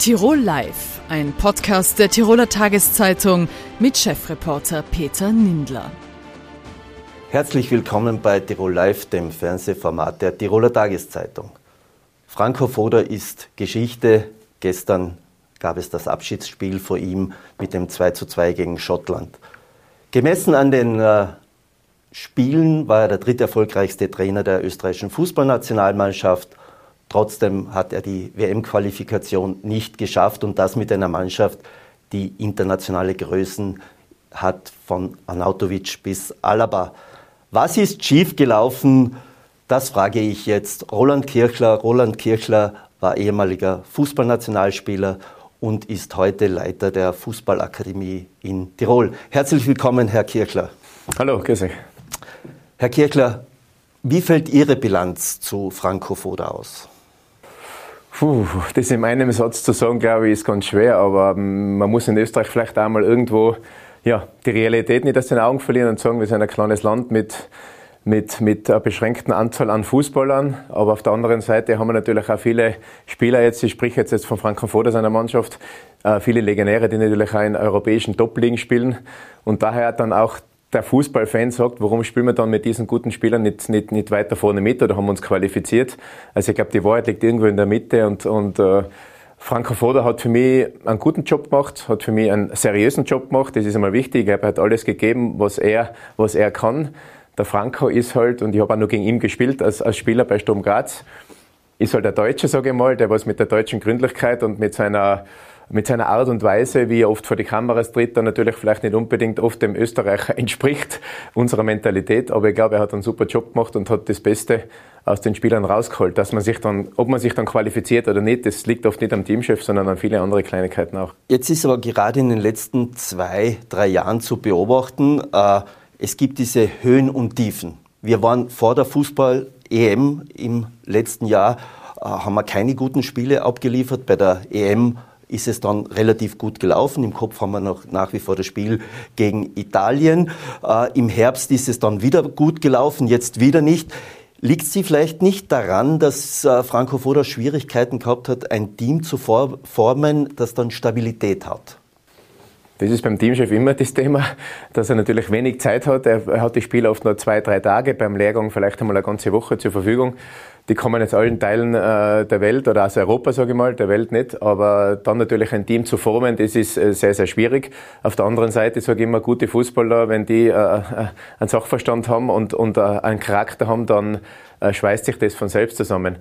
Tirol Live, ein Podcast der Tiroler Tageszeitung mit Chefreporter Peter Nindler. Herzlich willkommen bei Tirol Live, dem Fernsehformat der Tiroler Tageszeitung. Franco Foda ist Geschichte. Gestern gab es das Abschiedsspiel vor ihm mit dem 2:2 gegen Schottland. Gemessen an den äh, Spielen war er der dritterfolgreichste Trainer der österreichischen Fußballnationalmannschaft. Trotzdem hat er die WM-Qualifikation nicht geschafft und das mit einer Mannschaft, die internationale Größen hat, von Arnautovic bis Alaba. Was ist schiefgelaufen? Das frage ich jetzt Roland Kirchler. Roland Kirchler war ehemaliger Fußballnationalspieler und ist heute Leiter der Fußballakademie in Tirol. Herzlich willkommen, Herr Kirchler. Hallo, grüß euch. Herr Kirchler, wie fällt Ihre Bilanz zu Franco Foda aus? Puh, das in einem Satz zu sagen, glaube ich, ist ganz schwer, aber ähm, man muss in Österreich vielleicht einmal irgendwo ja, die Realität nicht aus den Augen verlieren und sagen, wir sind ein kleines Land mit, mit, mit einer beschränkten Anzahl an Fußballern. Aber auf der anderen Seite haben wir natürlich auch viele Spieler jetzt, ich spreche jetzt, jetzt von Foda seiner Mannschaft, äh, viele Legionäre, die natürlich auch in europäischen Top-Ligen spielen. Und daher dann auch der Fußballfan sagt, warum spielen wir dann mit diesen guten Spielern nicht, nicht, nicht weiter vorne mit oder haben uns qualifiziert? Also ich glaube, die Wahrheit liegt irgendwo in der Mitte und, und äh, Franco Foda hat für mich einen guten Job gemacht, hat für mich einen seriösen Job gemacht, das ist einmal wichtig. Er hat alles gegeben, was er, was er kann. Der Franco ist halt, und ich habe auch noch gegen ihn gespielt als, als Spieler bei Sturm Graz, ist halt der Deutsche, sage ich mal, der was mit der deutschen Gründlichkeit und mit seiner mit seiner Art und Weise, wie er oft vor die Kameras tritt, dann natürlich vielleicht nicht unbedingt oft dem Österreicher entspricht, unserer Mentalität. Aber ich glaube, er hat einen super Job gemacht und hat das Beste aus den Spielern rausgeholt. Dass man sich dann, ob man sich dann qualifiziert oder nicht, das liegt oft nicht am Teamchef, sondern an viele andere Kleinigkeiten auch. Jetzt ist aber gerade in den letzten zwei, drei Jahren zu beobachten, äh, es gibt diese Höhen und Tiefen. Wir waren vor der Fußball-EM im letzten Jahr, äh, haben wir keine guten Spiele abgeliefert. Bei der EM ist es dann relativ gut gelaufen. Im Kopf haben wir noch nach wie vor das Spiel gegen Italien. Äh, Im Herbst ist es dann wieder gut gelaufen, jetzt wieder nicht. Liegt sie vielleicht nicht daran, dass äh, Franco Foda Schwierigkeiten gehabt hat, ein Team zu formen, das dann Stabilität hat? Das ist beim Teamchef immer das Thema, dass er natürlich wenig Zeit hat. Er hat die Spieler oft nur zwei, drei Tage, beim Lehrgang vielleicht einmal eine ganze Woche zur Verfügung. Die kommen aus allen Teilen äh, der Welt oder aus Europa, sage ich mal, der Welt nicht. Aber dann natürlich ein Team zu formen, das ist äh, sehr, sehr schwierig. Auf der anderen Seite sage ich immer, gute Fußballer, wenn die äh, einen Sachverstand haben und, und einen Charakter haben, dann schweißt sich das von selbst zusammen.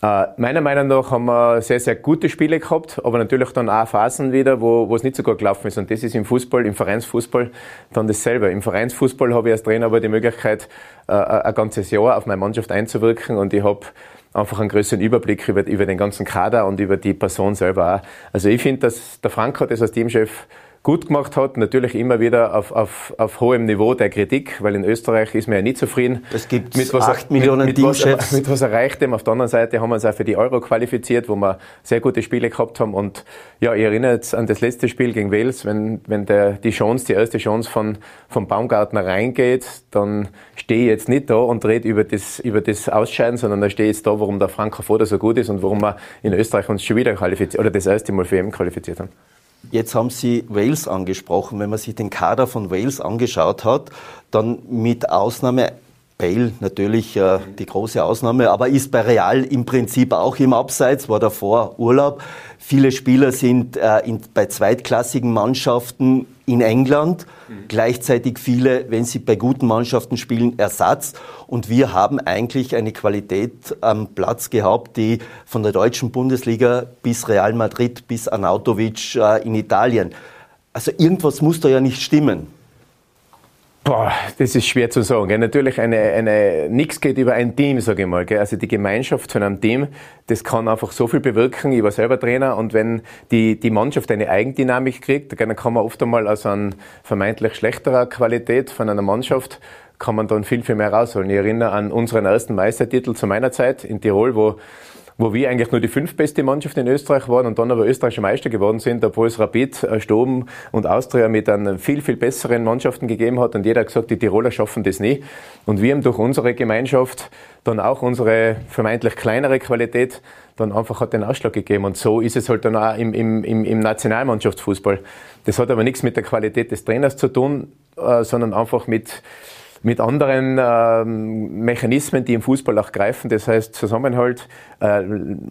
Äh, meiner Meinung nach haben wir sehr, sehr gute Spiele gehabt, aber natürlich dann auch Phasen wieder, wo, wo es nicht so gut gelaufen ist. Und das ist im Fußball, im Vereinsfußball dann dasselbe. Im Vereinsfußball habe ich als Trainer aber die Möglichkeit, äh, ein ganzes Jahr auf meine Mannschaft einzuwirken und ich habe einfach einen größeren Überblick über, über den ganzen Kader und über die Person selber auch. Also ich finde, dass der Frank hat das als Teamchef gut gemacht hat. Natürlich immer wieder auf, auf, auf hohem Niveau der Kritik, weil in Österreich ist man ja nicht zufrieden. Es gibt mit was 8 Millionen mit, mit Was, mit was erreicht dem. Auf der anderen Seite haben wir uns auch für die Euro qualifiziert, wo wir sehr gute Spiele gehabt haben. Und ja, ich erinnere jetzt an das letzte Spiel gegen Wales, wenn, wenn der, die Chance, die erste Chance von, von Baumgartner reingeht, dann stehe ich jetzt nicht da und rede über das, über das Ausscheiden, sondern da stehe ich jetzt da, warum der Frank Foda so gut ist und warum wir in Österreich uns schon wieder qualifiziert, oder das erste Mal für EM qualifiziert haben. Jetzt haben Sie Wales angesprochen. Wenn man sich den Kader von Wales angeschaut hat, dann mit Ausnahme Bale natürlich äh, die große Ausnahme, aber ist bei Real im Prinzip auch im Abseits, war davor Urlaub. Viele Spieler sind äh, in, bei zweitklassigen Mannschaften in England, mhm. gleichzeitig viele, wenn sie bei guten Mannschaften spielen, Ersatz. Und wir haben eigentlich eine Qualität am Platz gehabt, die von der deutschen Bundesliga bis Real Madrid bis Anautovic äh, in Italien. Also irgendwas muss da ja nicht stimmen. Boah, das ist schwer zu sagen. Gell? Natürlich, eine, eine, nichts geht über ein Team, sage ich mal. Gell? Also die Gemeinschaft von einem Team, das kann einfach so viel bewirken. Ich war selber Trainer und wenn die, die Mannschaft eine Eigendynamik kriegt, dann kann man oft einmal aus einer vermeintlich schlechterer Qualität von einer Mannschaft kann man dann viel, viel mehr rausholen. Ich erinnere an unseren ersten Meistertitel zu meiner Zeit in Tirol, wo wo wir eigentlich nur die fünftbeste Mannschaft in Österreich waren und dann aber österreichische Meister geworden sind, obwohl es Rapid, äh, Sturm und Austria mit einem viel, viel besseren Mannschaften gegeben hat und jeder hat gesagt, die Tiroler schaffen das nie. Und wir haben durch unsere Gemeinschaft dann auch unsere vermeintlich kleinere Qualität dann einfach hat den Ausschlag gegeben. Und so ist es halt dann auch im, im, im Nationalmannschaftsfußball. Das hat aber nichts mit der Qualität des Trainers zu tun, äh, sondern einfach mit, mit anderen ähm, Mechanismen, die im Fußball auch greifen. Das heißt Zusammenhalt, äh,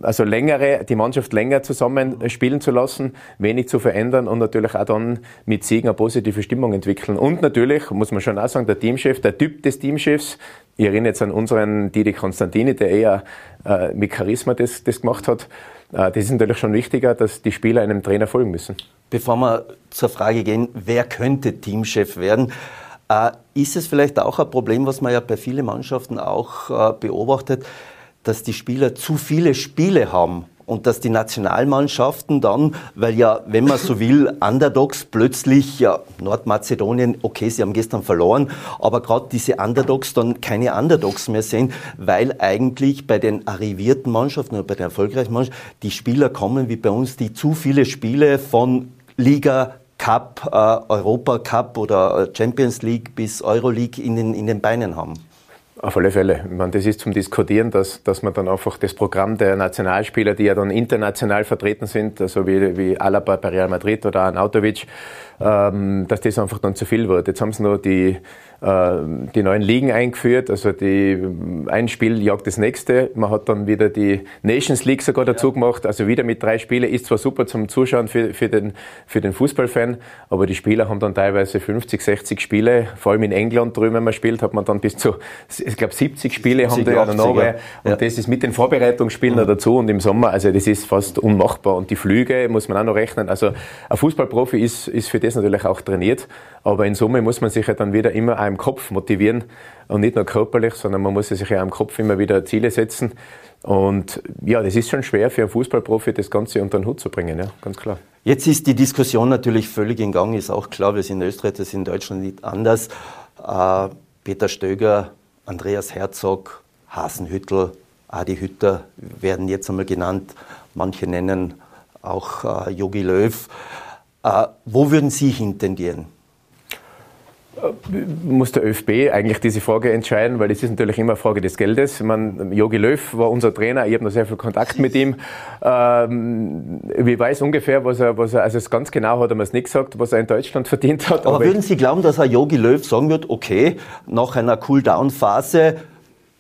also längere, die Mannschaft länger zusammen spielen zu lassen, wenig zu verändern und natürlich auch dann mit Siegen eine positive Stimmung entwickeln. Und natürlich, muss man schon auch sagen, der Teamchef, der Typ des Teamchefs, ich erinnere jetzt an unseren Didi Konstantini, der eher äh, mit Charisma das, das gemacht hat. Äh, das ist natürlich schon wichtiger, dass die Spieler einem Trainer folgen müssen. Bevor wir zur Frage gehen, wer könnte Teamchef werden, ist es vielleicht auch ein Problem, was man ja bei vielen Mannschaften auch äh, beobachtet, dass die Spieler zu viele Spiele haben und dass die Nationalmannschaften dann, weil ja, wenn man so will, Underdogs plötzlich, ja, Nordmazedonien, okay, sie haben gestern verloren, aber gerade diese Underdogs dann keine Underdogs mehr sind, weil eigentlich bei den arrivierten Mannschaften oder bei den erfolgreichen Mannschaften die Spieler kommen wie bei uns, die zu viele Spiele von Liga, Cup, äh, Europa Cup oder Champions League bis Euro League in den, in den Beinen haben. Auf alle Fälle. Ich meine, das ist zum Diskutieren, dass, dass man dann einfach das Programm der Nationalspieler, die ja dann international vertreten sind, also wie, wie Alaba bei Real Madrid oder Anautovic, ähm, dass das einfach dann zu viel wird. Jetzt haben sie noch die, äh, die neuen Ligen eingeführt, also die, ein Spiel jagt das nächste. Man hat dann wieder die Nations League sogar dazu gemacht, also wieder mit drei Spielen. Ist zwar super zum Zuschauen für, für, den, für den Fußballfan, aber die Spieler haben dann teilweise 50, 60 Spiele. Vor allem in England drüben, wenn man spielt, hat man dann bis zu, ich glaube, 70 Spiele 70, haben die 80, noch. Ja. Und das ist mit den Vorbereitungsspielen mhm. dazu und im Sommer, also das ist fast unmachbar. Und die Flüge muss man auch noch rechnen. Also ein Fußballprofi ist, ist für das natürlich auch trainiert, aber in Summe muss man sich ja dann wieder immer im Kopf motivieren und nicht nur körperlich, sondern man muss sich ja im Kopf immer wieder Ziele setzen. Und ja, das ist schon schwer für einen Fußballprofi, das Ganze unter den Hut zu bringen, ja, ganz klar. Jetzt ist die Diskussion natürlich völlig in Gang, ist auch klar, wir sind in Österreich, das ist in Deutschland nicht anders. Äh, Peter Stöger, Andreas Herzog, Hasenhüttel, Adi Hütter werden jetzt einmal genannt. Manche nennen auch Yogi äh, Löw. Äh, wo würden Sie hintendieren? muss der ÖFB eigentlich diese Frage entscheiden, weil es ist natürlich immer eine Frage des Geldes. Man, Jogi Löw war unser Trainer, ich habe noch sehr viel Kontakt mit ihm. Ähm, ich weiß ungefähr, was er, was er, also ganz genau hat er mir es nicht gesagt, was er in Deutschland verdient hat. Aber, aber würden Sie glauben, dass Herr Jogi Löw sagen wird, okay, nach einer Cool-Down-Phase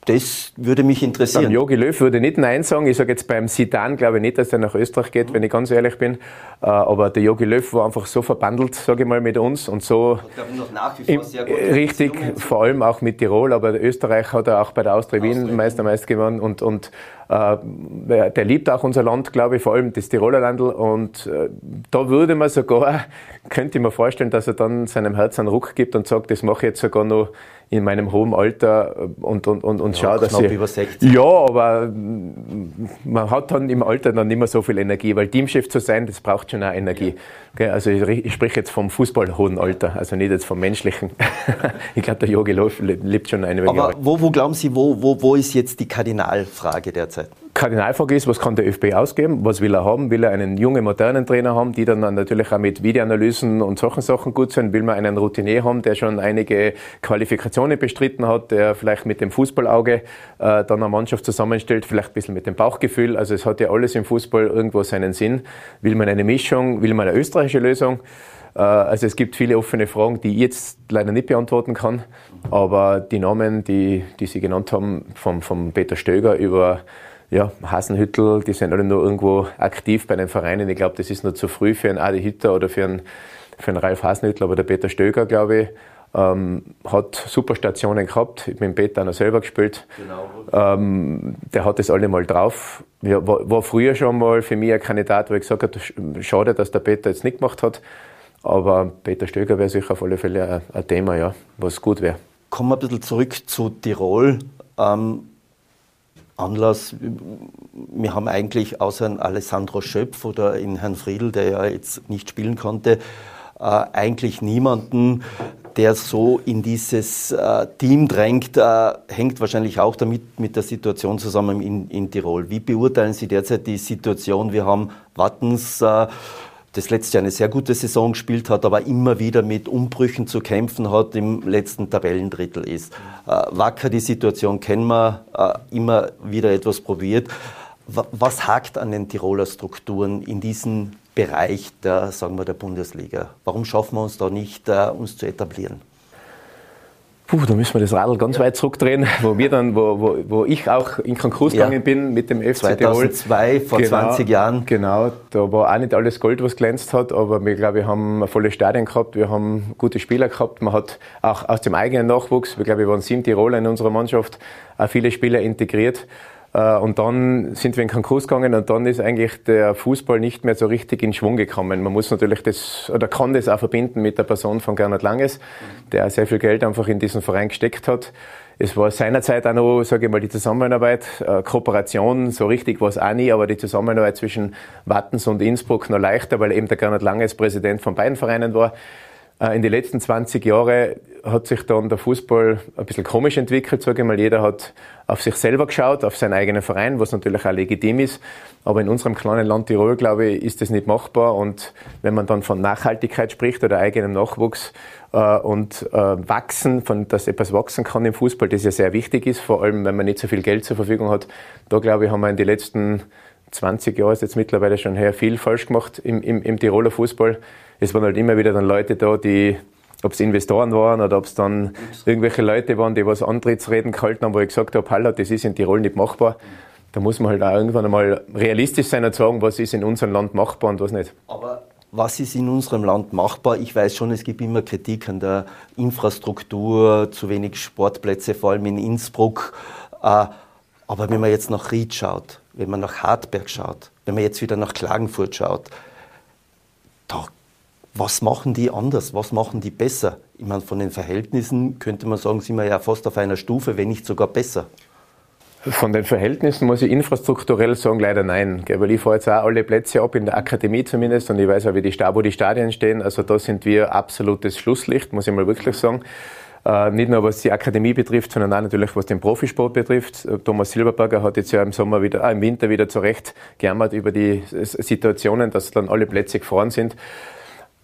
das würde mich interessieren. Beim Jogi Löw würde nicht Nein sagen. Ich sage jetzt beim Sidan glaube ich nicht, dass er nach Österreich geht, wenn ich ganz ehrlich bin. Äh, aber der Jogi Löw war einfach so verbandelt, sage ich mal, mit uns und so. Ich glaube, noch nach wie vor sehr gut. Richtig, vor allem auch mit Tirol, aber Österreich hat er auch bei der Austria Wien Meistermeister gewonnen und, und äh, der liebt auch unser Land, glaube ich, vor allem das Tiroler Landl. Und äh, da würde man sogar, könnte ich mir vorstellen, dass er dann seinem Herz einen Ruck gibt und sagt, das mache ich jetzt sogar noch in meinem hohen Alter und, und, und, und ja, schaue, dass ich... über 60. Ja, aber man hat dann im Alter dann nicht mehr so viel Energie, weil Teamchef zu sein, das braucht schon auch Energie. Ja. Also ich, ich spreche jetzt vom Fußballhohen Alter, also nicht jetzt vom menschlichen. ich glaube, der Jogi lebt schon eine Menge. Aber wo, wo glauben Sie, wo, wo, wo ist jetzt die Kardinalfrage derzeit? Kardinalfrage ist, was kann der ÖFB ausgeben? Was will er haben? Will er einen jungen, modernen Trainer haben, die dann natürlich auch mit Videoanalysen und solchen Sachen gut sind? Will man einen Routinier haben, der schon einige Qualifikationen bestritten hat, der vielleicht mit dem Fußballauge äh, dann eine Mannschaft zusammenstellt, vielleicht ein bisschen mit dem Bauchgefühl? Also es hat ja alles im Fußball irgendwo seinen Sinn. Will man eine Mischung? Will man eine österreichische Lösung? Äh, also es gibt viele offene Fragen, die ich jetzt leider nicht beantworten kann. Aber die Namen, die, die Sie genannt haben, vom, vom Peter Stöger über ja, Hasenhüttel, die sind alle nur irgendwo aktiv bei den Vereinen. Ich glaube, das ist noch zu früh für einen Adi Hütter oder für einen, für einen Ralf Hasenhüttel, aber der Peter Stöger, glaube ich, ähm, hat super Stationen gehabt. Ich bin Peter noch selber gespielt. Genau. Ähm, der hat das alle mal drauf. Ja, war, war, früher schon mal für mich ein Kandidat, wo ich gesagt habe, schade, dass der Peter jetzt nicht gemacht hat. Aber Peter Stöger wäre sicher auf alle Fälle ein, ein Thema, ja, was gut wäre. Kommen wir ein bisschen zurück zu Tirol. Ähm, Anlass. Wir haben eigentlich außer Alessandro Schöpf oder in Herrn Friedl, der ja jetzt nicht spielen konnte, äh, eigentlich niemanden, der so in dieses äh, Team drängt, äh, hängt wahrscheinlich auch damit mit der Situation zusammen in, in Tirol. Wie beurteilen Sie derzeit die Situation? Wir haben Wattens, äh, das letzte Jahr eine sehr gute Saison gespielt hat, aber immer wieder mit Umbrüchen zu kämpfen hat, im letzten Tabellendrittel ist. Äh, Wacker, die Situation kennen wir, äh, immer wieder etwas probiert. Was hakt an den Tiroler Strukturen in diesem Bereich der, sagen wir, der Bundesliga? Warum schaffen wir uns da nicht, uh, uns zu etablieren? Puh, da müssen wir das Radl ganz weit zurückdrehen, wo wir dann, wo, wo, wo ich auch in Konkurs ja. gegangen bin mit dem FC 2002, vor genau, 20 Jahren. Genau, da war auch nicht alles Gold, was glänzt hat, aber wir, glaube, wir haben volle Stadien gehabt, wir haben gute Spieler gehabt, man hat auch aus dem eigenen Nachwuchs, wir glaube, wir waren sieben Tiroler in unserer Mannschaft, auch viele Spieler integriert. Äh, und dann sind wir in Konkurs gegangen und dann ist eigentlich der Fußball nicht mehr so richtig in Schwung gekommen. Man muss natürlich das oder kann das auch verbinden mit der Person von Gernot Langes, der sehr viel Geld einfach in diesen Verein gesteckt hat. Es war seinerzeit auch noch, sage ich mal, die Zusammenarbeit, äh, Kooperation, so richtig war es auch nie, aber die Zusammenarbeit zwischen Wattens und Innsbruck noch leichter, weil eben der Gernot Langes Präsident von beiden Vereinen war. Äh, in den letzten 20 Jahren hat sich dann der Fußball ein bisschen komisch entwickelt, sage ich mal. Jeder hat auf sich selber geschaut, auf seinen eigenen Verein, was natürlich auch legitim ist. Aber in unserem kleinen Land Tirol, glaube ich, ist das nicht machbar. Und wenn man dann von Nachhaltigkeit spricht oder eigenem Nachwuchs äh, und äh, wachsen, von, dass etwas wachsen kann im Fußball, das ja sehr wichtig ist, vor allem wenn man nicht so viel Geld zur Verfügung hat, da glaube ich, haben wir in den letzten 20 Jahren ist jetzt mittlerweile schon her viel falsch gemacht im, im, im Tiroler Fußball es waren halt immer wieder dann Leute da, die, ob es Investoren waren oder ob es dann irgendwelche Leute waren, die was Antrittsreden gehalten haben, wo ich gesagt habe, Hallo, das ist in Tirol nicht machbar. Da muss man halt auch irgendwann einmal realistisch sein und sagen, was ist in unserem Land machbar und was nicht. Aber was ist in unserem Land machbar? Ich weiß schon, es gibt immer Kritik an der Infrastruktur, zu wenig Sportplätze, vor allem in Innsbruck. Äh, aber wenn man jetzt nach Ried schaut, wenn man nach Hartberg schaut, wenn man jetzt wieder nach Klagenfurt schaut, da was machen die anders? Was machen die besser? Ich meine, von den Verhältnissen könnte man sagen, sind wir ja fast auf einer Stufe, wenn nicht sogar besser. Von den Verhältnissen muss ich infrastrukturell sagen, leider nein. Weil ich fahre jetzt auch alle Plätze ab, in der Akademie zumindest, und ich weiß auch, wie die, wo die Stadien stehen. Also da sind wir absolutes Schlusslicht, muss ich mal wirklich sagen. Äh, nicht nur was die Akademie betrifft, sondern auch natürlich was den Profisport betrifft. Thomas Silberberger hat jetzt ja im Sommer wieder, äh, im Winter wieder zurecht gejammert über die Situationen, dass dann alle Plätze gefahren sind.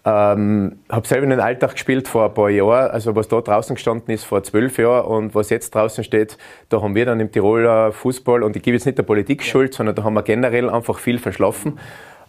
Ähm, habe selber in den Alltag gespielt vor ein paar Jahren, also was da draußen gestanden ist vor zwölf Jahren und was jetzt draußen steht, da haben wir dann im Tiroler Fußball, und ich gebe jetzt nicht der Politik Schuld, sondern da haben wir generell einfach viel verschlafen.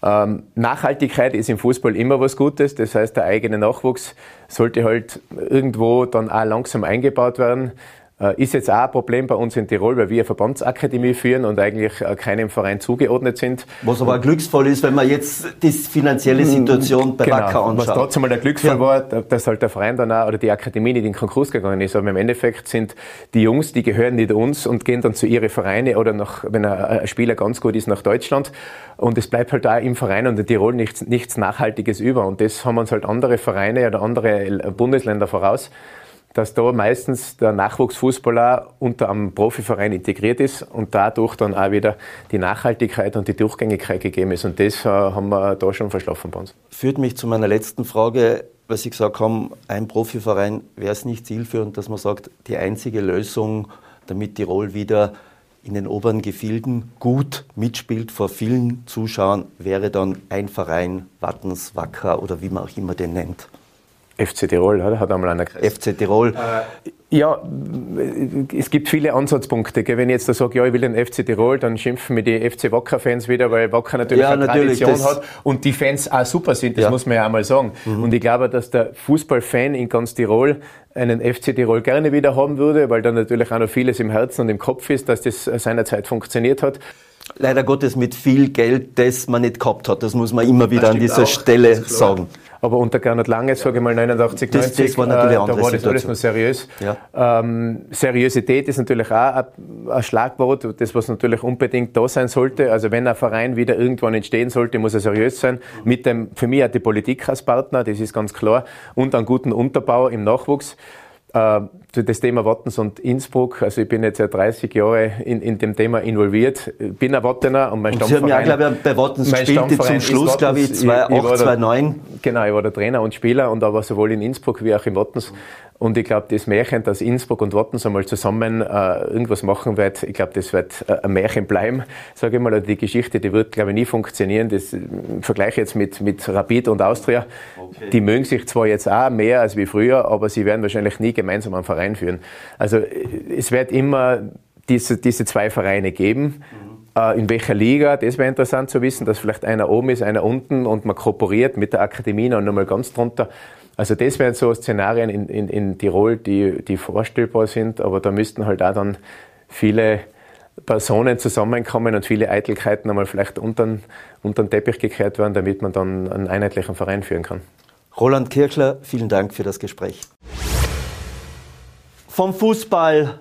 Ähm, Nachhaltigkeit ist im Fußball immer was Gutes, das heißt, der eigene Nachwuchs sollte halt irgendwo dann auch langsam eingebaut werden. Äh, ist jetzt auch ein Problem bei uns in Tirol, weil wir eine Verbandsakademie führen und eigentlich äh, keinem Verein zugeordnet sind. Was aber glücksvoll ist, wenn man jetzt die finanzielle Situation bei genau, Wacker anschaut. Was trotzdem mal der Glücksfall ja. war, dass halt der Verein dann auch, oder die Akademie nicht in Konkurs gegangen ist. Aber im Endeffekt sind die Jungs, die gehören nicht uns und gehen dann zu ihren Vereine oder nach, wenn ein Spieler ganz gut ist, nach Deutschland. Und es bleibt halt auch im Verein und in Tirol nichts, nichts Nachhaltiges über. Und das haben uns halt andere Vereine oder andere Bundesländer voraus dass da meistens der Nachwuchsfußballer unter einem Profiverein integriert ist und dadurch dann auch wieder die Nachhaltigkeit und die Durchgängigkeit gegeben ist. Und das äh, haben wir da schon verschlafen bei uns. Führt mich zu meiner letzten Frage, weil Sie gesagt haben, ein Profiverein wäre es nicht zielführend, dass man sagt, die einzige Lösung, damit Tirol wieder in den oberen Gefilden gut mitspielt vor vielen Zuschauern, wäre dann ein Verein, Wattens, Wacker oder wie man auch immer den nennt. FC Tirol, oder? Hat einmal einer gesagt. FC Tirol. Äh, ja, es gibt viele Ansatzpunkte. Wenn ich jetzt da sage, ja, ich will den FC Tirol, dann schimpfen mir die FC Wacker-Fans wieder, weil Wacker natürlich ja, eine natürlich, Tradition hat und die Fans auch super sind, das ja. muss man ja einmal sagen. Mhm. Und ich glaube, dass der Fußballfan in ganz Tirol einen FC Tirol gerne wieder haben würde, weil da natürlich auch noch vieles im Herzen und im Kopf ist, dass das seinerzeit funktioniert hat leider Gottes mit viel Geld, das man nicht gehabt hat. Das muss man immer wieder an dieser auch. Stelle sagen. Aber unter Gernot Lange, sage ich mal 89, das, 90, das war natürlich äh, da war das alles noch seriös. Ja. Ähm, Seriosität ist natürlich auch ein, ein, Schlagwort, das was natürlich unbedingt da sein sollte. Also wenn ein Verein wieder irgendwann entstehen sollte, muss er seriös sein. Mit dem, für mich hat die Politik als Partner, das ist ganz klar, und einen guten Unterbau im Nachwuchs. äh, das Thema Wattens und Innsbruck, also ich bin jetzt seit 30 Jahren in, in dem Thema involviert, bin ein Wattener und mein und Stammverein... Sie haben ja, glaube ich, bei Wattens gespielt, zum Schluss, glaube ich, 2008, 2009. Genau, ich war der Trainer und Spieler und aber sowohl in Innsbruck wie auch in Wattens und ich glaube, das Märchen, dass Innsbruck und Wattens einmal zusammen äh, irgendwas machen wird, ich glaube, das wird äh, ein Märchen bleiben, sage ich mal. Die Geschichte, die wird, glaube ich, nie funktionieren. Das äh, vergleiche jetzt mit, mit Rapid und Austria. Okay. Die mögen sich zwar jetzt auch mehr als wie früher, aber sie werden wahrscheinlich nie gemeinsam einen Verein führen. Also äh, es wird immer diese, diese zwei Vereine geben. Mhm. Äh, in welcher Liga, das wäre interessant zu wissen, dass vielleicht einer oben ist, einer unten und man kooperiert mit der Akademie noch nochmal ganz drunter. Also das wären so Szenarien in, in, in Tirol, die, die vorstellbar sind, aber da müssten halt auch dann viele Personen zusammenkommen und viele Eitelkeiten einmal vielleicht unter, unter den Teppich gekehrt werden, damit man dann einen einheitlichen Verein führen kann. Roland Kirchler, vielen Dank für das Gespräch. Vom Fußball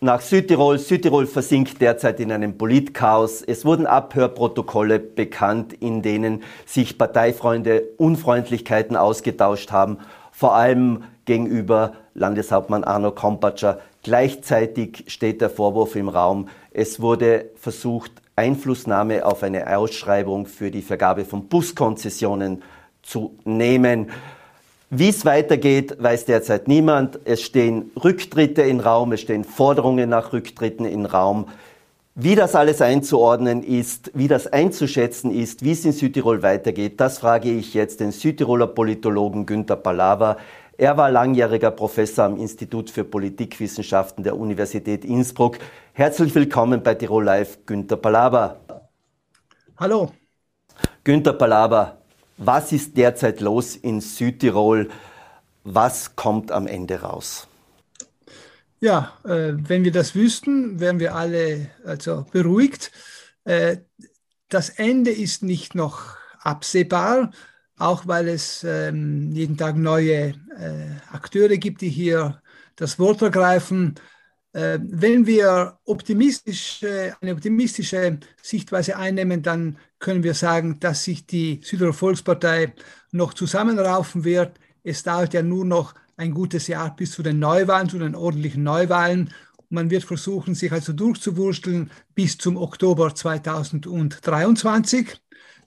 nach Südtirol. Südtirol versinkt derzeit in einem Politchaos. Es wurden Abhörprotokolle bekannt, in denen sich Parteifreunde Unfreundlichkeiten ausgetauscht haben, vor allem gegenüber Landeshauptmann Arno Kompatscher. Gleichzeitig steht der Vorwurf im Raum, es wurde versucht, Einflussnahme auf eine Ausschreibung für die Vergabe von Buskonzessionen zu nehmen. Wie es weitergeht, weiß derzeit niemand. Es stehen Rücktritte im Raum, es stehen Forderungen nach Rücktritten im Raum. Wie das alles einzuordnen ist, wie das einzuschätzen ist, wie es in Südtirol weitergeht, das frage ich jetzt den Südtiroler Politologen Günter Palawa. Er war langjähriger Professor am Institut für Politikwissenschaften der Universität Innsbruck. Herzlich willkommen bei Tirol Live, Günter Palawa. Hallo. Günter Palawa, was ist derzeit los in Südtirol? Was kommt am Ende raus? Ja, äh, wenn wir das wüssten, wären wir alle also beruhigt. Äh, das Ende ist nicht noch absehbar, auch weil es ähm, jeden Tag neue äh, Akteure gibt, die hier das Wort ergreifen. Äh, wenn wir optimistisch, eine optimistische Sichtweise einnehmen, dann können wir sagen, dass sich die Südtiroler Volkspartei noch zusammenraufen wird. Es dauert ja nur noch ein gutes Jahr bis zu den Neuwahlen, zu den ordentlichen Neuwahlen. Man wird versuchen, sich also durchzuwursteln bis zum Oktober 2023.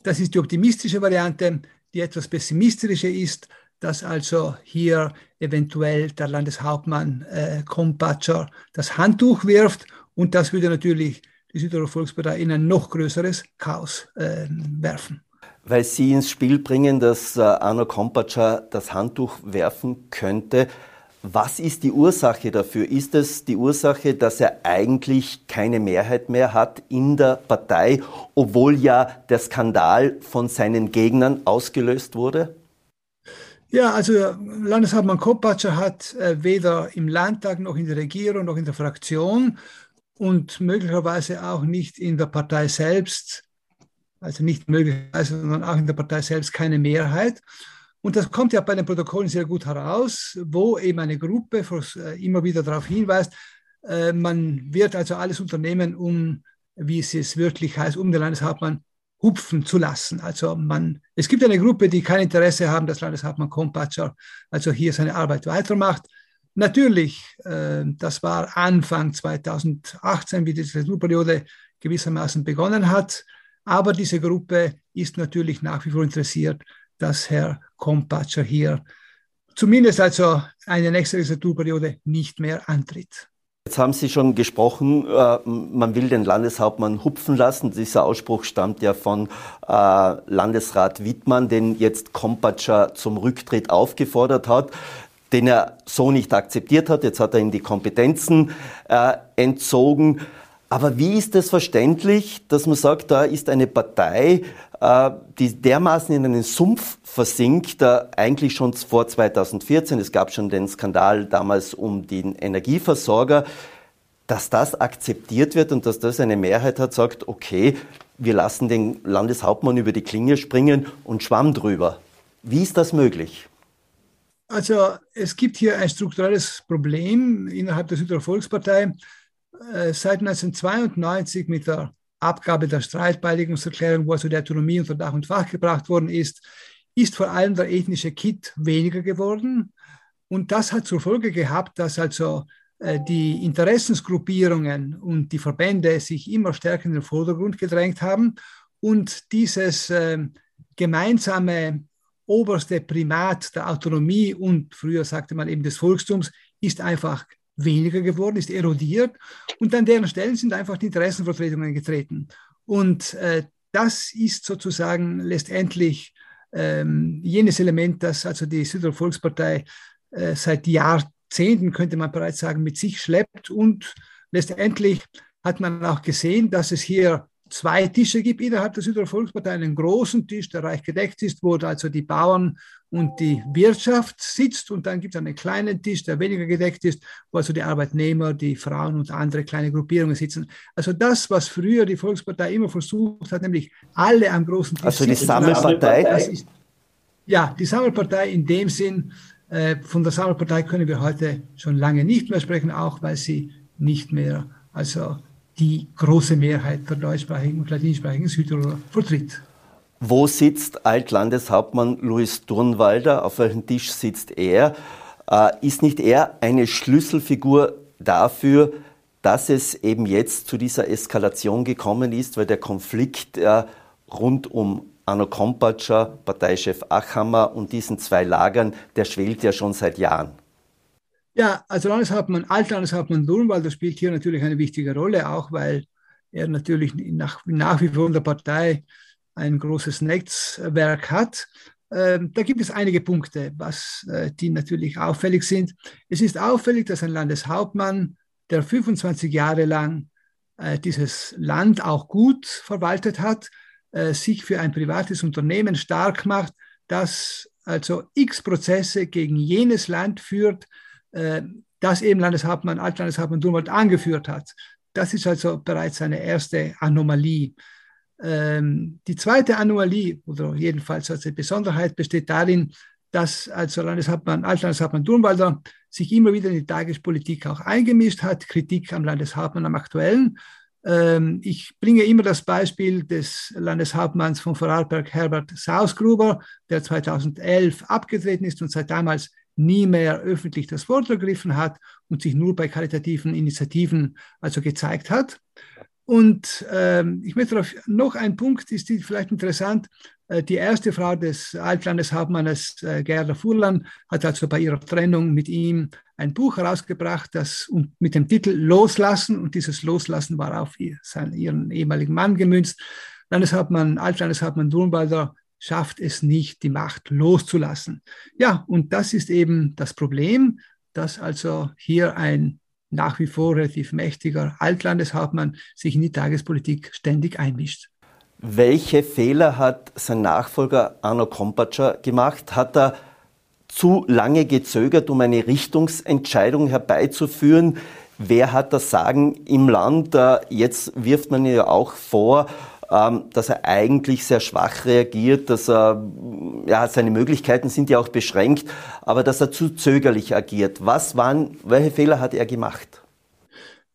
Das ist die optimistische Variante. Die etwas pessimistische ist, dass also hier eventuell der Landeshauptmann äh, Kompatscher das Handtuch wirft. Und das würde natürlich die Südtiroler Volkspartei in ein noch größeres Chaos äh, werfen. Weil Sie ins Spiel bringen, dass äh, Arno Kompatscher das Handtuch werfen könnte. Was ist die Ursache dafür? Ist es die Ursache, dass er eigentlich keine Mehrheit mehr hat in der Partei, obwohl ja der Skandal von seinen Gegnern ausgelöst wurde? Ja, also Landeshauptmann Kopatscher hat äh, weder im Landtag noch in der Regierung noch in der Fraktion und möglicherweise auch nicht in der Partei selbst, also nicht möglicherweise, sondern auch in der Partei selbst keine Mehrheit. Und das kommt ja bei den Protokollen sehr gut heraus, wo eben eine Gruppe äh, immer wieder darauf hinweist, äh, man wird also alles unternehmen, um, wie es jetzt wirklich heißt, um den Landeshauptmann hupfen zu lassen. Also man, es gibt eine Gruppe, die kein Interesse haben, dass Landeshauptmann Kompatscher also hier seine Arbeit weitermacht. Natürlich, äh, das war Anfang 2018, wie die Legislaturperiode gewissermaßen begonnen hat. Aber diese Gruppe ist natürlich nach wie vor interessiert, dass Herr Kompatscher hier zumindest also eine nächste Legislaturperiode nicht mehr antritt. Jetzt haben Sie schon gesprochen, äh, man will den Landeshauptmann hupfen lassen. Dieser Ausspruch stammt ja von äh, Landesrat Wittmann, den jetzt Kompatscher zum Rücktritt aufgefordert hat den er so nicht akzeptiert hat. Jetzt hat er ihm die Kompetenzen äh, entzogen. Aber wie ist es verständlich, dass man sagt, da ist eine Partei, äh, die dermaßen in einen Sumpf versinkt, eigentlich schon vor 2014, es gab schon den Skandal damals um den Energieversorger, dass das akzeptiert wird und dass das eine Mehrheit hat, sagt, okay, wir lassen den Landeshauptmann über die Klinge springen und schwamm drüber. Wie ist das möglich? Also es gibt hier ein strukturelles Problem innerhalb der Südtiroler Volkspartei. Äh, seit 1992 mit der Abgabe der Streitbeilegungserklärung, wo also die Autonomie unter Dach und Fach gebracht worden ist, ist vor allem der ethnische Kit weniger geworden. Und das hat zur Folge gehabt, dass also äh, die Interessensgruppierungen und die Verbände sich immer stärker in den Vordergrund gedrängt haben und dieses äh, gemeinsame oberste Primat der Autonomie und früher sagte man eben des Volkstums ist einfach weniger geworden, ist erodiert und an deren Stellen sind einfach die Interessenvertretungen getreten. Und äh, das ist sozusagen letztendlich ähm, jenes Element, das also die Süddeutsche Volkspartei äh, seit Jahrzehnten, könnte man bereits sagen, mit sich schleppt. Und letztendlich hat man auch gesehen, dass es hier zwei Tische gibt innerhalb der Süddeutsche Volkspartei. Einen großen Tisch, der reich gedeckt ist, wo also die Bauern und die Wirtschaft sitzt. Und dann gibt es einen kleinen Tisch, der weniger gedeckt ist, wo also die Arbeitnehmer, die Frauen und andere kleine Gruppierungen sitzen. Also das, was früher die Volkspartei immer versucht hat, nämlich alle am großen Tisch Also die Sammelpartei? Ist, ja, die Sammelpartei in dem Sinn, äh, von der Sammelpartei können wir heute schon lange nicht mehr sprechen, auch weil sie nicht mehr also die große Mehrheit der deutschsprachigen und latinischsprachigen Südtiroler vertritt. Wo sitzt Altlandeshauptmann Louis Turnwalder? Auf welchem Tisch sitzt er? Äh, ist nicht er eine Schlüsselfigur dafür, dass es eben jetzt zu dieser Eskalation gekommen ist, weil der Konflikt äh, rund um Anno Kompatscher, Parteichef Achammer und diesen zwei Lagern, der schwelt ja schon seit Jahren. Ja, also Landeshauptmann, Altlandeshauptmann Durnwalder spielt hier natürlich eine wichtige Rolle, auch weil er natürlich nach, nach wie vor in der Partei ein großes Netzwerk hat. Ähm, da gibt es einige Punkte, was, äh, die natürlich auffällig sind. Es ist auffällig, dass ein Landeshauptmann, der 25 Jahre lang äh, dieses Land auch gut verwaltet hat, äh, sich für ein privates Unternehmen stark macht, das also x Prozesse gegen jenes Land führt, das eben Landeshauptmann, Altlandeshauptmann Dunwald angeführt hat. Das ist also bereits eine erste Anomalie. Ähm, die zweite Anomalie, oder jedenfalls als Besonderheit, besteht darin, dass also Landeshauptmann, Altlandeshauptmann Durnwalder sich immer wieder in die Tagespolitik auch eingemischt hat, Kritik am Landeshauptmann am aktuellen. Ähm, ich bringe immer das Beispiel des Landeshauptmanns von Vorarlberg, Herbert Sausgruber, der 2011 abgetreten ist und seit damals nie mehr öffentlich das Wort ergriffen hat und sich nur bei karitativen Initiativen also gezeigt hat. Und ähm, ich möchte darauf noch ein Punkt, ist die vielleicht interessant. Äh, die erste Frau des Altlandeshauptmannes äh, Gerda Furlan hat also bei ihrer Trennung mit ihm ein Buch herausgebracht, das mit dem Titel Loslassen, und dieses Loslassen war auf ihr, seinen, ihren ehemaligen Mann gemünzt. Landeshauptmann, Altlandeshauptmann Durnwalder schafft es nicht, die Macht loszulassen. Ja, und das ist eben das Problem, dass also hier ein nach wie vor relativ mächtiger Altlandeshauptmann sich in die Tagespolitik ständig einmischt. Welche Fehler hat sein Nachfolger Arno Kompatscher gemacht? Hat er zu lange gezögert, um eine Richtungsentscheidung herbeizuführen? Wer hat das Sagen im Land? Jetzt wirft man ja auch vor, dass er eigentlich sehr schwach reagiert, dass er, ja, seine Möglichkeiten sind ja auch beschränkt, aber dass er zu zögerlich agiert. Was waren, welche Fehler hat er gemacht?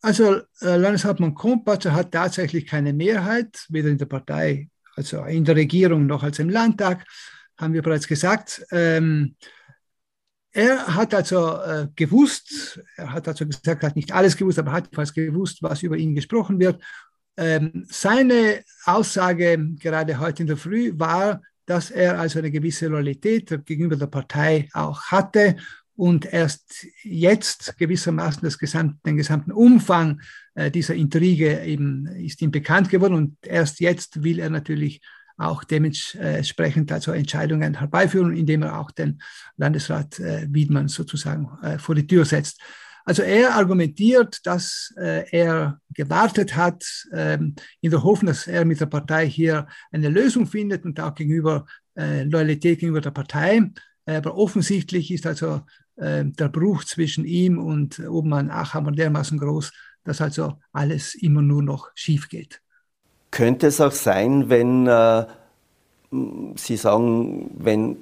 Also äh, Landeshauptmann Krompatscher hat tatsächlich keine Mehrheit, weder in der Partei, also in der Regierung noch als im Landtag, haben wir bereits gesagt. Ähm, er hat also äh, gewusst, er hat also gesagt, er hat nicht alles gewusst, aber hat jedenfalls gewusst, was über ihn gesprochen wird ähm, seine Aussage gerade heute in der Früh war, dass er also eine gewisse Loyalität gegenüber der Partei auch hatte und erst jetzt gewissermaßen gesamte, den gesamten Umfang äh, dieser Intrige eben ist ihm bekannt geworden und erst jetzt will er natürlich auch dementsprechend also Entscheidungen herbeiführen, indem er auch den Landesrat äh, Wiedmann sozusagen äh, vor die Tür setzt. Also er argumentiert, dass äh, er gewartet hat, ähm, in der Hoffnung, dass er mit der Partei hier eine Lösung findet und auch gegenüber äh, Loyalität gegenüber der Partei. Aber offensichtlich ist also äh, der Bruch zwischen ihm und Obmann Achammer dermaßen groß, dass also alles immer nur noch schief geht. Könnte es auch sein, wenn äh, Sie sagen, wenn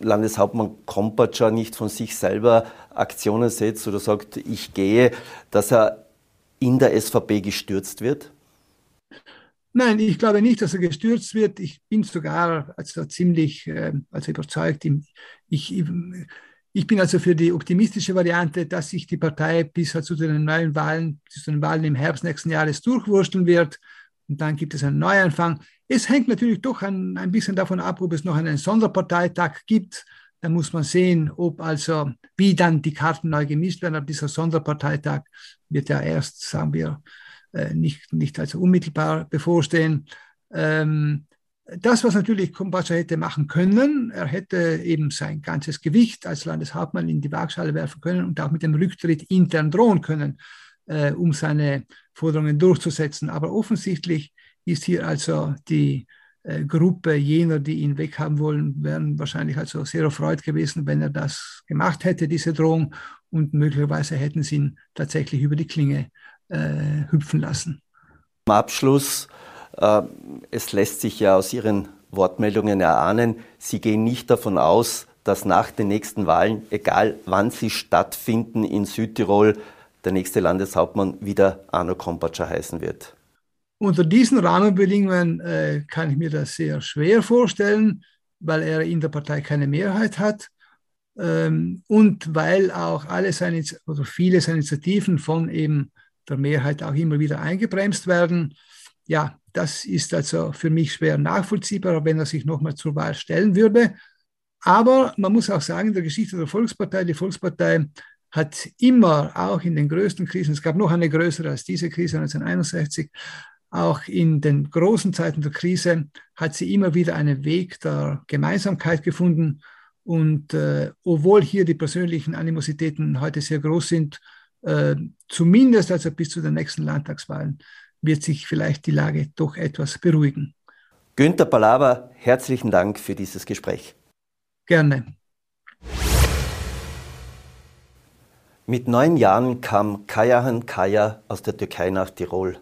Landeshauptmann Kompatscher nicht von sich selber Aktionen setzt oder sagt, ich gehe, dass er in der SVP gestürzt wird? Nein, ich glaube nicht, dass er gestürzt wird. Ich bin sogar also ziemlich äh, also überzeugt. Ich, ich, bin also für die optimistische Variante, dass sich die Partei bis zu den neuen Wahlen, zu den Wahlen im Herbst nächsten Jahres durchwursteln wird. Und dann gibt es einen Neuanfang. Es hängt natürlich doch ein, ein bisschen davon ab, ob es noch einen Sonderparteitag gibt. Da muss man sehen, ob also, wie dann die Karten neu gemischt werden. Aber dieser Sonderparteitag wird ja erst, sagen wir, äh, nicht, nicht also unmittelbar bevorstehen. Ähm, das, was natürlich Kompatscha hätte machen können, er hätte eben sein ganzes Gewicht als Landeshauptmann in die Waagschale werfen können und auch mit dem Rücktritt intern drohen können, äh, um seine Forderungen durchzusetzen. Aber offensichtlich ist hier also die äh, Gruppe jener, die ihn weghaben wollen, wären wahrscheinlich also sehr erfreut gewesen, wenn er das gemacht hätte, diese Drohung, und möglicherweise hätten sie ihn tatsächlich über die Klinge äh, hüpfen lassen. Am Abschluss äh, es lässt sich ja aus Ihren Wortmeldungen erahnen, Sie gehen nicht davon aus, dass nach den nächsten Wahlen, egal wann sie stattfinden in Südtirol, der nächste Landeshauptmann wieder Arno Kompatscher heißen wird. Unter diesen Rahmenbedingungen äh, kann ich mir das sehr schwer vorstellen, weil er in der Partei keine Mehrheit hat ähm, und weil auch alle seine oder viele seiner Initiativen von eben der Mehrheit auch immer wieder eingebremst werden. Ja, das ist also für mich schwer nachvollziehbar, wenn er sich nochmal zur Wahl stellen würde. Aber man muss auch sagen, in der Geschichte der Volkspartei, die Volkspartei hat immer, auch in den größten Krisen, es gab noch eine größere als diese Krise 1961, auch in den großen Zeiten der Krise hat sie immer wieder einen Weg der Gemeinsamkeit gefunden. Und äh, obwohl hier die persönlichen Animositäten heute sehr groß sind, äh, zumindest also bis zu den nächsten Landtagswahlen, wird sich vielleicht die Lage doch etwas beruhigen. Günter Palaber, herzlichen Dank für dieses Gespräch. Gerne. Mit neun Jahren kam Kayahan Kaya aus der Türkei nach Tirol.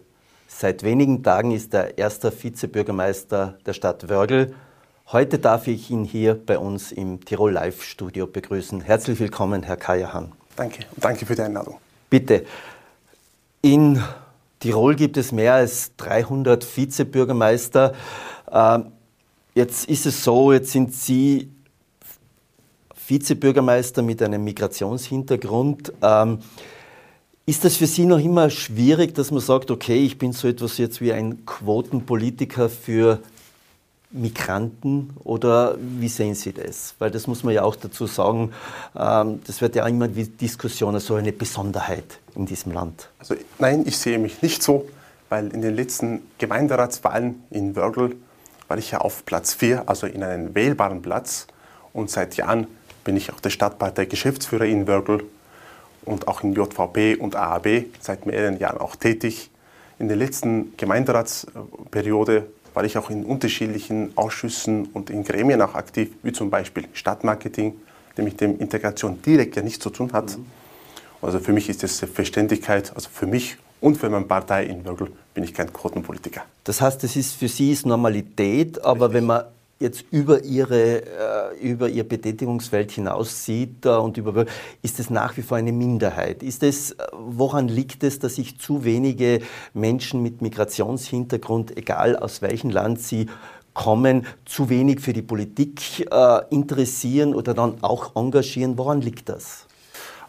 Seit wenigen Tagen ist er erster Vizebürgermeister der Stadt Wörgl. Heute darf ich ihn hier bei uns im Tirol Live Studio begrüßen. Herzlich willkommen, Herr Kayahan. Danke, danke für die Einladung. Bitte. In Tirol gibt es mehr als 300 Vizebürgermeister. Ähm, jetzt ist es so, jetzt sind Sie Vizebürgermeister mit einem Migrationshintergrund. Ähm, ist das für Sie noch immer schwierig, dass man sagt, okay, ich bin so etwas jetzt wie ein Quotenpolitiker für Migranten oder wie sehen Sie das? Weil das muss man ja auch dazu sagen, ähm, das wird ja immer die Diskussion, so eine Besonderheit in diesem Land. Also nein, ich sehe mich nicht so, weil in den letzten Gemeinderatswahlen in Wörgl war ich ja auf Platz 4, also in einem wählbaren Platz. Und seit Jahren bin ich auch der Stadtpartei Geschäftsführer in Wörgl und auch in JVP und AAB seit mehreren Jahren auch tätig. In der letzten Gemeinderatsperiode war ich auch in unterschiedlichen Ausschüssen und in Gremien auch aktiv, wie zum Beispiel Stadtmarketing, der mit dem Integration direkt ja nichts zu tun hat. Mhm. Also für mich ist das Verständlichkeit, also für mich und für meine Partei in Wörgl bin ich kein Quotenpolitiker. Das heißt, das ist für Sie ist Normalität, aber Richtig. wenn man jetzt über, ihre, äh, über ihr Betätigungsfeld hinaus sieht äh, und über, ist es nach wie vor eine Minderheit? Ist es, äh, woran liegt es, dass sich zu wenige Menschen mit Migrationshintergrund, egal aus welchem Land sie kommen, zu wenig für die Politik interessieren oder dann auch engagieren? Woran liegt das?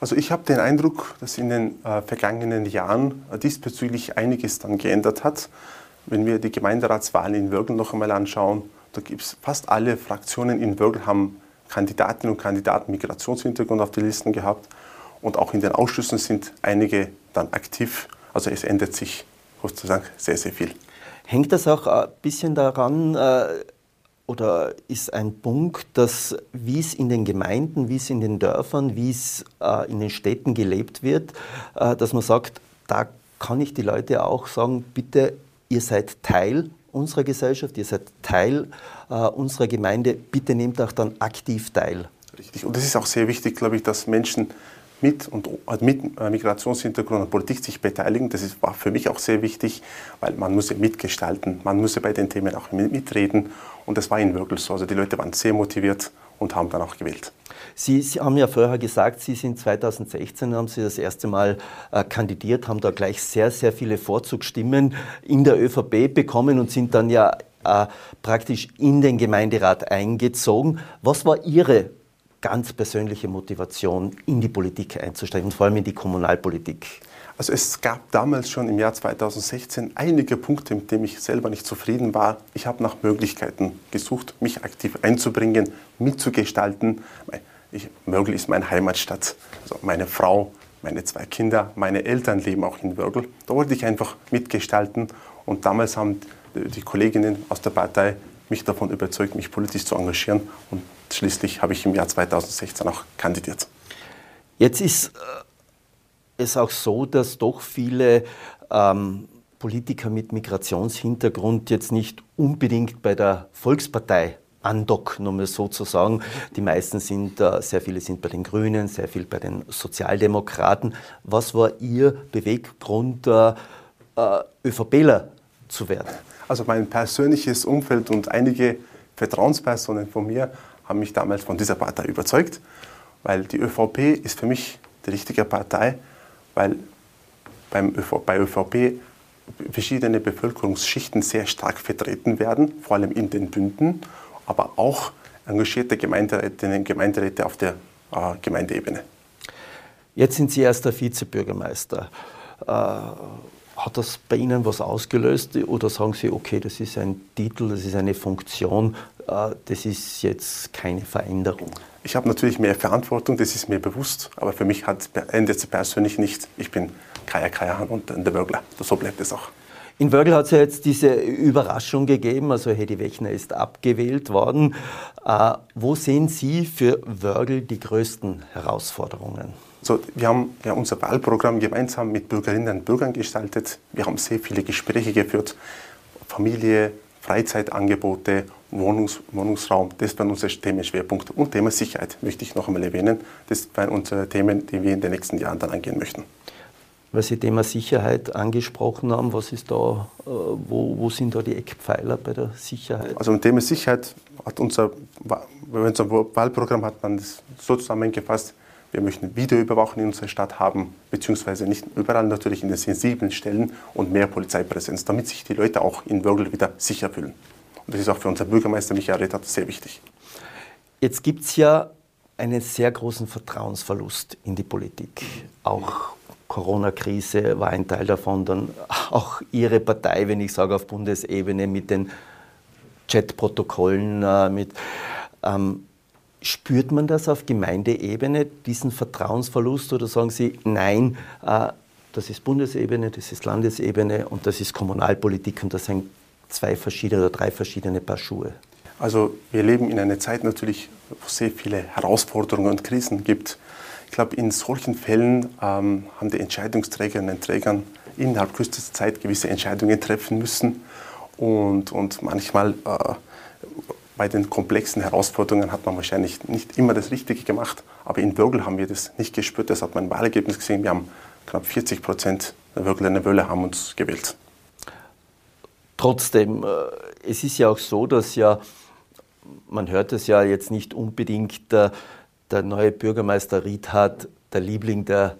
Also ich habe den Eindruck, dass in den vergangenen Jahren diesbezüglich einiges dann geändert hat. Wenn wir die Gemeinderatswahlen in Würgen noch einmal anschauen, da gibt es fast alle Fraktionen in Wörgl haben Kandidatinnen und Kandidaten Migrationshintergrund auf die Listen gehabt. Und auch in den Ausschüssen sind einige dann aktiv. Also es ändert sich sozusagen sehr, sehr viel. Hängt das auch ein bisschen daran, äh, oder ist ein Punkt, dass wie es in den Gemeinden, wie es in den Dörfern, wie es äh, in den Städten gelebt wird, äh, dass man sagt, da kann ich die Leute auch sagen, bitte, ihr seid Teil unserer Gesellschaft, ihr seid Teil äh, unserer Gemeinde, bitte nehmt auch dann aktiv teil. Richtig, und es ist auch sehr wichtig, glaube ich, dass Menschen mit und äh, mit äh, Migrationshintergrund und Politik sich beteiligen. Das ist, war für mich auch sehr wichtig, weil man muss ja mitgestalten, man muss ja bei den Themen auch mitreden und das war in wirklich so. Also die Leute waren sehr motiviert und haben dann auch gewählt. Sie, Sie, haben ja vorher gesagt, Sie sind 2016, haben Sie das erste Mal äh, kandidiert, haben da gleich sehr, sehr viele Vorzugsstimmen in der ÖVP bekommen und sind dann ja äh, praktisch in den Gemeinderat eingezogen. Was war Ihre ganz persönliche Motivation, in die Politik einzusteigen und vor allem in die Kommunalpolitik? Also es gab damals schon im Jahr 2016 einige Punkte, mit denen ich selber nicht zufrieden war. Ich habe nach Möglichkeiten gesucht, mich aktiv einzubringen, mitzugestalten. Ich, Mörgel ist meine Heimatstadt. Also meine Frau, meine zwei Kinder, meine Eltern leben auch in Wörgl. Da wollte ich einfach mitgestalten. Und damals haben die Kolleginnen aus der Partei mich davon überzeugt, mich politisch zu engagieren. Und schließlich habe ich im Jahr 2016 auch kandidiert. Jetzt ist äh, es auch so, dass doch viele ähm, Politiker mit Migrationshintergrund jetzt nicht unbedingt bei der Volkspartei andocken, um es so zu sagen. Die meisten sind, äh, sehr viele sind bei den Grünen, sehr viel bei den Sozialdemokraten. Was war Ihr Beweggrund, äh, äh ÖVPler zu werden? Also mein persönliches Umfeld und einige Vertrauenspersonen von mir haben mich damals von dieser Partei überzeugt, weil die ÖVP ist für mich die richtige Partei, weil beim ÖV, bei ÖVP verschiedene Bevölkerungsschichten sehr stark vertreten werden, vor allem in den Bünden, aber auch engagierte Gemeinderätinnen und Gemeinderäte auf der äh, Gemeindeebene. Jetzt sind Sie erster Vizebürgermeister. Äh, hat das bei Ihnen was ausgelöst oder sagen Sie, okay, das ist ein Titel, das ist eine Funktion, äh, das ist jetzt keine Veränderung? Ich habe natürlich mehr Verantwortung, das ist mir bewusst, aber für mich hat, endet es persönlich nicht. Ich bin Kaya Kajahan und der Wörgler. So bleibt es auch. In Wörgl hat es ja jetzt diese Überraschung gegeben, also Hedi Wechner ist abgewählt worden. Äh, wo sehen Sie für Wörgl die größten Herausforderungen? So, wir haben ja unser Wahlprogramm gemeinsam mit Bürgerinnen und Bürgern gestaltet. Wir haben sehr viele Gespräche geführt. Familie, Freizeitangebote, Wohnungs Wohnungsraum, das waren unsere Themenschwerpunkte. Und Thema Sicherheit möchte ich noch einmal erwähnen. Das waren unsere Themen, die wir in den nächsten Jahren dann angehen möchten. Weil Sie Thema Sicherheit angesprochen haben, was ist da, äh, wo, wo sind da die Eckpfeiler bei der Sicherheit? Also im Thema Sicherheit hat unser, unser Wahlprogramm hat man das so zusammengefasst, wir möchten Videoüberwachung in unserer Stadt haben, beziehungsweise nicht überall natürlich in den sensiblen Stellen und mehr Polizeipräsenz, damit sich die Leute auch in Wörgl wieder sicher fühlen. Und das ist auch für unseren Bürgermeister Michael Rettert sehr wichtig. Jetzt gibt es ja einen sehr großen Vertrauensverlust in die Politik. Auch Corona-Krise war ein Teil davon, dann auch Ihre Partei, wenn ich sage auf Bundesebene, mit den Chatprotokollen, äh, mit ähm, Spürt man das auf Gemeindeebene, diesen Vertrauensverlust, oder sagen Sie, nein, äh, das ist Bundesebene, das ist Landesebene und das ist Kommunalpolitik und das sind zwei verschiedene oder drei verschiedene Paar Schuhe? Also wir leben in einer Zeit natürlich, wo es sehr viele Herausforderungen und Krisen gibt. Ich glaube, in solchen Fällen ähm, haben die Entscheidungsträgerinnen und Träger innerhalb kürzester Zeit gewisse Entscheidungen treffen müssen. Und, und manchmal äh, bei den komplexen Herausforderungen hat man wahrscheinlich nicht immer das Richtige gemacht. Aber in Würgel haben wir das nicht gespürt. Das hat man im Wahlergebnis gesehen. Wir haben knapp 40 Prozent der Würgler Wölle haben uns gewählt. Trotzdem, äh, es ist ja auch so, dass ja, man hört es ja jetzt nicht unbedingt, der, der neue Bürgermeister Riedhardt der Liebling der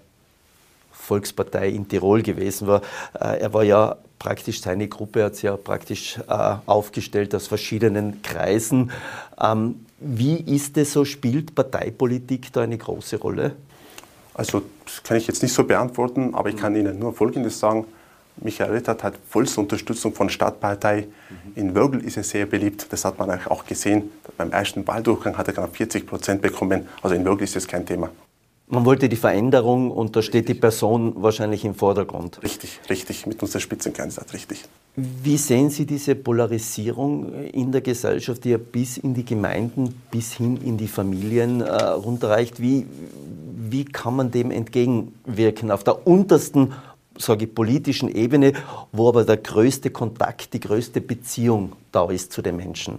Volkspartei in Tirol gewesen war. Äh, er war ja praktisch seine Gruppe hat sich ja praktisch äh, aufgestellt aus verschiedenen Kreisen. Ähm, wie ist es so? Spielt Parteipolitik da eine große Rolle? Also, das kann ich jetzt nicht so beantworten, aber ich kann Ihnen nur Folgendes sagen. Michael Rittert hat vollste Unterstützung von Stadtpartei. In Wörgl ist er sehr beliebt. Das hat man auch gesehen. Beim ersten Wahldurchgang hat er knapp 40 Prozent bekommen. Also in Wörgl ist das kein Thema. Man wollte die Veränderung und da steht die Person wahrscheinlich im Vordergrund. Richtig, richtig, mit unserer Spitzenkandidat, richtig. Wie sehen Sie diese Polarisierung in der Gesellschaft, die ja bis in die Gemeinden, bis hin in die Familien äh, runterreicht? Wie, wie kann man dem entgegenwirken auf der untersten, sage ich, politischen Ebene, wo aber der größte Kontakt, die größte Beziehung da ist zu den Menschen?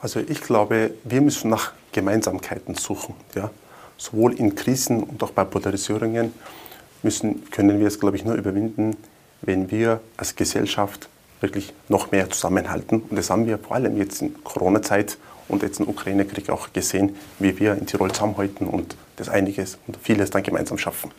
Also ich glaube, wir müssen nach Gemeinsamkeiten suchen. Ja? Sowohl in Krisen und auch bei Polarisierungen müssen, können wir es, glaube ich, nur überwinden, wenn wir als Gesellschaft wirklich noch mehr zusammenhalten. Und das haben wir vor allem jetzt in Corona-Zeit und jetzt im Ukraine-Krieg auch gesehen, wie wir in Tirol zusammenhalten und das einiges und vieles dann gemeinsam schaffen.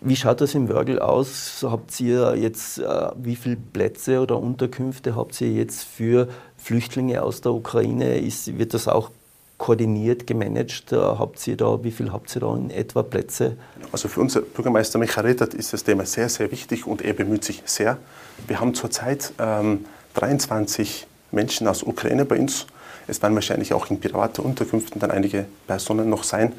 Wie schaut das im Wörgl aus? Habt ihr jetzt, äh, wie viele Plätze oder Unterkünfte habt ihr jetzt für Flüchtlinge aus der Ukraine? Ist, wird das auch koordiniert, gemanagt? Äh, habt ihr da, wie viel habt ihr da in etwa Plätze? Also für unser Bürgermeister Michael Rittert ist das Thema sehr, sehr wichtig und er bemüht sich sehr. Wir haben zurzeit ähm, 23 Menschen aus Ukraine bei uns. Es werden wahrscheinlich auch in private Unterkünften dann einige Personen noch sein.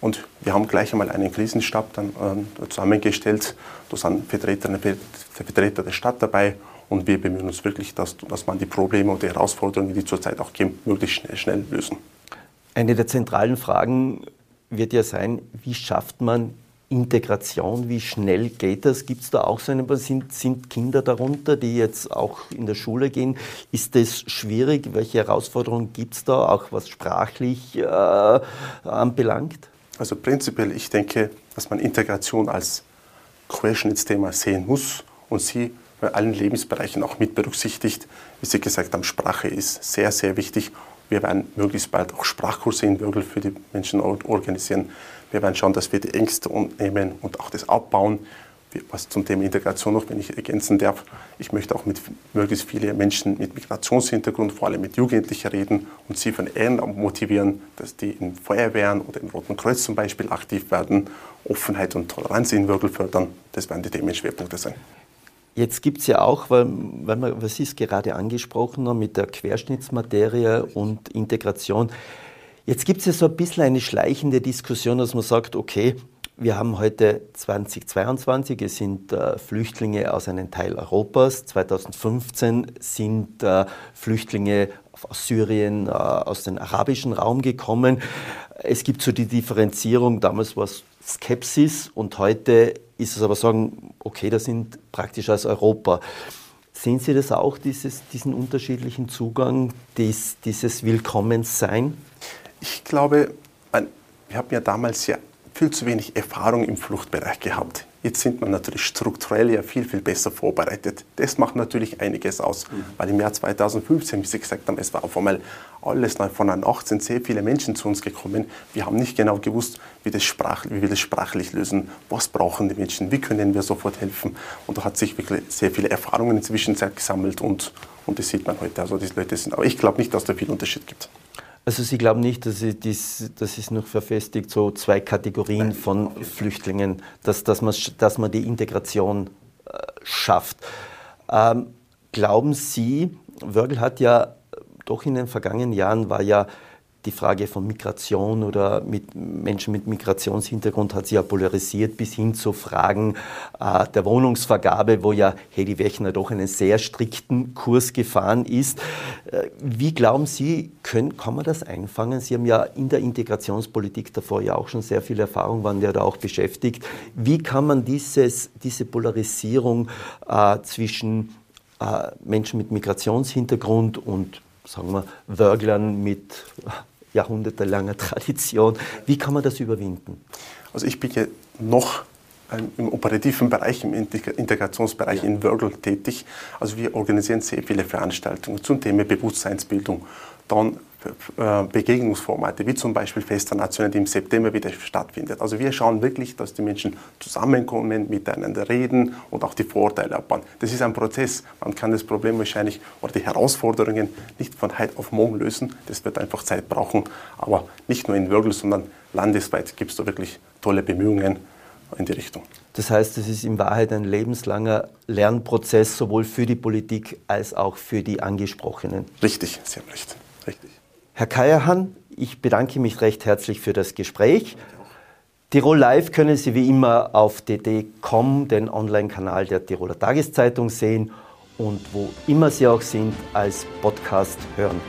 Und wir haben gleich einmal einen Krisenstab dann äh, zusammengestellt. Da sind Vertreter, Vertreter der Stadt dabei und wir bemühen uns wirklich, dass, dass man die Probleme und die Herausforderungen, die zurzeit auch gibt, möglichst schnell, schnell lösen. Eine der zentralen Fragen wird ja sein, wie schafft man Integration, wie schnell geht das? Gibt es da auch so eine, sind, sind Kinder darunter, die jetzt auch in der Schule gehen? Ist das schwierig? Welche Herausforderungen gibt es da, auch was sprachlich äh, anbelangt? Also prinzipiell, ich denke, dass man Integration als Querschnittsthema sehen muss und sie bei allen Lebensbereichen auch mit berücksichtigt. Wie Sie gesagt haben, Sprache ist sehr, sehr wichtig. Wir werden möglichst bald auch Sprachkurse in Würgel für die Menschen organisieren. Wir werden schauen, dass wir die Ängste nehmen und auch das abbauen. Was zum Thema Integration noch, wenn ich ergänzen darf, ich möchte auch mit möglichst vielen Menschen mit Migrationshintergrund, vor allem mit Jugendlichen reden und sie von Ehrenamt motivieren, dass die in Feuerwehren oder im Roten Kreuz zum Beispiel aktiv werden, Offenheit und Toleranz in Würgel fördern. Das werden die Themenschwerpunkte sein. Jetzt gibt es ja auch, weil, weil man, was ist gerade angesprochen haben mit der Querschnittsmaterie und Integration, jetzt gibt es ja so ein bisschen eine schleichende Diskussion, dass man sagt, okay, wir haben heute 2022, es sind äh, Flüchtlinge aus einem Teil Europas. 2015 sind äh, Flüchtlinge aus Syrien, äh, aus dem arabischen Raum gekommen. Es gibt so die Differenzierung, damals war es Skepsis und heute ist es aber sagen, okay, das sind praktisch aus Europa. Sehen Sie das auch, dieses, diesen unterschiedlichen Zugang, dies, dieses Willkommenssein? Ich glaube, wir haben ja damals ja viel zu wenig Erfahrung im Fluchtbereich gehabt. Jetzt sind wir natürlich strukturell ja viel, viel besser vorbereitet. Das macht natürlich einiges aus, mhm. weil im Jahr 2015, wie Sie gesagt haben, es war auf einmal alles neu von an 18 sehr viele Menschen zu uns gekommen. Wir haben nicht genau gewusst, wie, das sprach, wie wir das sprachlich lösen, was brauchen die Menschen, wie können wir sofort helfen. Und da hat sich wirklich sehr viele Erfahrungen inzwischen gesammelt und, und das sieht man heute. Also diese Leute sind, aber ich glaube nicht, dass da viel Unterschied gibt. Also Sie glauben nicht, dass, dies, das ist noch verfestigt, so zwei Kategorien von Flüchtlingen, dass, dass, man, dass man die Integration äh, schafft. Ähm, glauben Sie, Wörgl hat ja doch in den vergangenen Jahren war ja die Frage von Migration oder mit Menschen mit Migrationshintergrund hat sich ja polarisiert bis hin zu Fragen äh, der Wohnungsvergabe, wo ja Hedi Wechner doch einen sehr strikten Kurs gefahren ist. Äh, wie glauben Sie, können, kann man das einfangen? Sie haben ja in der Integrationspolitik davor ja auch schon sehr viel Erfahrung, waren ja da auch beschäftigt. Wie kann man dieses, diese Polarisierung äh, zwischen äh, Menschen mit Migrationshintergrund und sagen wir, Wörglern mit jahrhundertelanger Tradition. Wie kann man das überwinden? Also ich bin ja noch im operativen Bereich, im Integrationsbereich ja. in Wörgl tätig. Also wir organisieren sehr viele Veranstaltungen zum Thema Bewusstseinsbildung. Dann Begegnungsformate, wie zum Beispiel Fester Nationen, die im September wieder stattfindet. Also wir schauen wirklich, dass die Menschen zusammenkommen, miteinander reden und auch die Vorteile abbauen. Das ist ein Prozess. Man kann das Problem wahrscheinlich oder die Herausforderungen nicht von heute auf morgen lösen. Das wird einfach Zeit brauchen. Aber nicht nur in Würgel, sondern landesweit gibt es da wirklich tolle Bemühungen in die Richtung. Das heißt, es ist in Wahrheit ein lebenslanger Lernprozess, sowohl für die Politik als auch für die Angesprochenen. Richtig, Sie haben recht. Herr Kajahan, ich bedanke mich recht herzlich für das Gespräch. Tirol Live können Sie wie immer auf dd.com, den Online-Kanal der Tiroler Tageszeitung, sehen und wo immer Sie auch sind, als Podcast hören.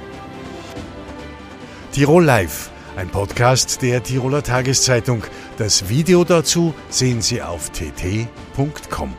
Tirol Live, ein Podcast der Tiroler Tageszeitung. Das Video dazu sehen Sie auf tt.com.